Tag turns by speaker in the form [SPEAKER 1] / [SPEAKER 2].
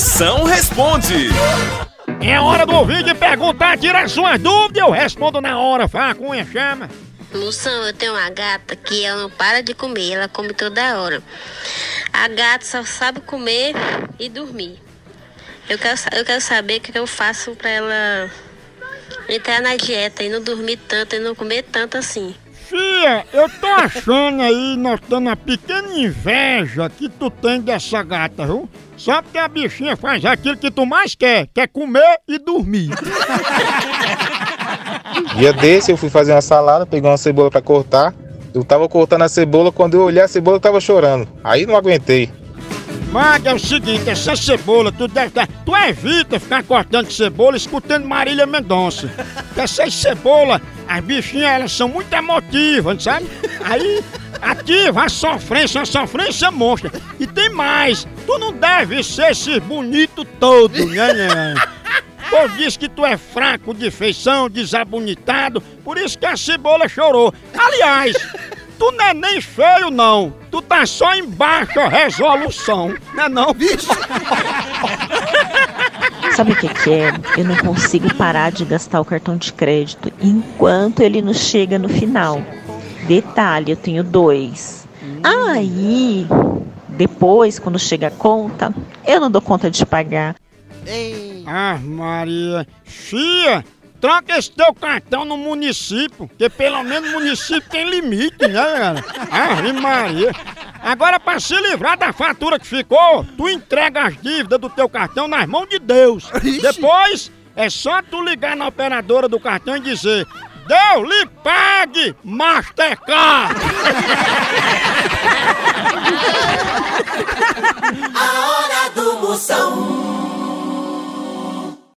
[SPEAKER 1] Moção responde.
[SPEAKER 2] É hora do ouvinte perguntar, tirar suas dúvidas, eu respondo na hora. Fala, Cunha, chama.
[SPEAKER 3] Moção, eu tenho uma gata que ela não para de comer, ela come toda hora. A gata só sabe comer e dormir. Eu quero, eu quero saber o que eu faço pra ela entrar na dieta e não dormir tanto e não comer tanto assim.
[SPEAKER 2] Eu tô achando aí, notando uma pequena inveja que tu tem dessa gata, viu? Só porque a bichinha faz aquilo que tu mais quer, que é comer e dormir.
[SPEAKER 4] Dia desse eu fui fazer uma salada, peguei uma cebola pra cortar. Eu tava cortando a cebola, quando eu olhei a cebola eu tava chorando. Aí não aguentei.
[SPEAKER 2] Maga, é o seguinte, essa cebola, tu deve. Tu evita ficar cortando cebola escutando Marília Mendonça. Porque essas cebolas, as bichinhas, elas são muito emotivas, sabe? Aí ativa a sofrência, uma sofrência monstra. E tem mais, tu não deve ser esse bonito todo, né, né? O povo diz que tu é fraco de feição, desabonitado, por isso que a cebola chorou. Aliás, tu não é nem feio, não. Tu tá só em baixa resolução, não é não, bicho?
[SPEAKER 5] Sabe o que, que é? Eu não consigo parar de gastar o cartão de crédito enquanto ele não chega no final. Detalhe, eu tenho dois. Aí, depois, quando chega a conta, eu não dou conta de pagar.
[SPEAKER 2] Ah, Maria. Fia, troca esse teu cartão no município, que pelo menos o município tem limite, né, cara? Ah, Maria. Agora, pra se livrar da fatura que ficou, tu entrega as dívidas do teu cartão nas mãos de Deus. Depois, é só tu ligar na operadora do cartão e dizer Deus lhe pague, Mastercard!